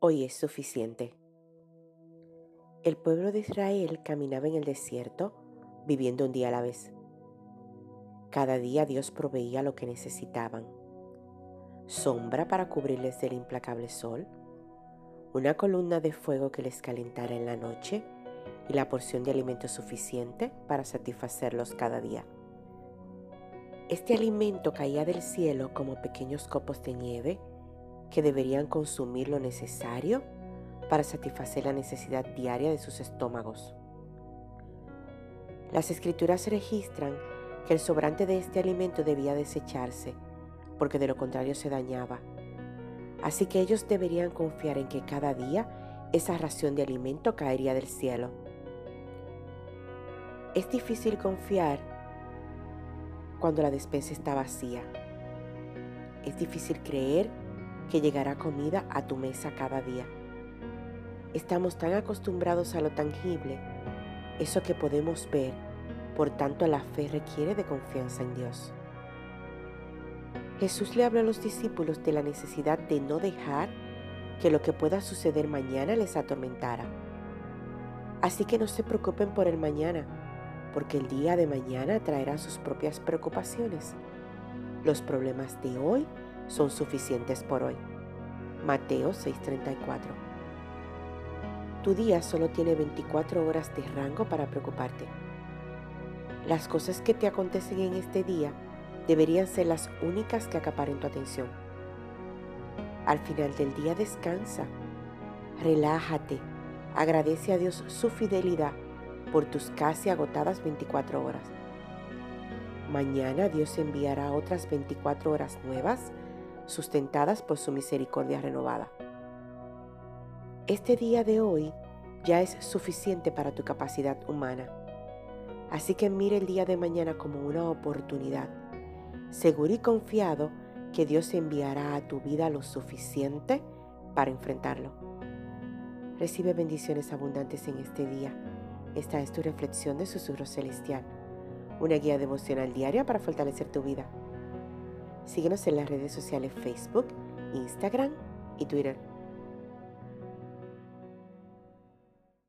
hoy es suficiente. El pueblo de Israel caminaba en el desierto viviendo un día a la vez. Cada día Dios proveía lo que necesitaban. Sombra para cubrirles del implacable sol, una columna de fuego que les calentara en la noche y la porción de alimento suficiente para satisfacerlos cada día. Este alimento caía del cielo como pequeños copos de nieve que deberían consumir lo necesario para satisfacer la necesidad diaria de sus estómagos. Las escrituras registran que el sobrante de este alimento debía desecharse, porque de lo contrario se dañaba. Así que ellos deberían confiar en que cada día esa ración de alimento caería del cielo. Es difícil confiar cuando la despensa está vacía. Es difícil creer que llegará comida a tu mesa cada día. Estamos tan acostumbrados a lo tangible, eso que podemos ver, por tanto la fe requiere de confianza en Dios. Jesús le habló a los discípulos de la necesidad de no dejar que lo que pueda suceder mañana les atormentara. Así que no se preocupen por el mañana, porque el día de mañana traerá sus propias preocupaciones. Los problemas de hoy son suficientes por hoy. Mateo 6:34. Tu día solo tiene 24 horas de rango para preocuparte. Las cosas que te acontecen en este día deberían ser las únicas que acaparen tu atención. Al final del día descansa, relájate, agradece a Dios su fidelidad por tus casi agotadas 24 horas. Mañana Dios enviará otras 24 horas nuevas sustentadas por su misericordia renovada. Este día de hoy ya es suficiente para tu capacidad humana. Así que mire el día de mañana como una oportunidad, seguro y confiado que Dios enviará a tu vida lo suficiente para enfrentarlo. Recibe bendiciones abundantes en este día. Esta es tu reflexión de Susurro Celestial, una guía devocional diaria para fortalecer tu vida. Síguenos en las redes sociales Facebook, Instagram y Twitter.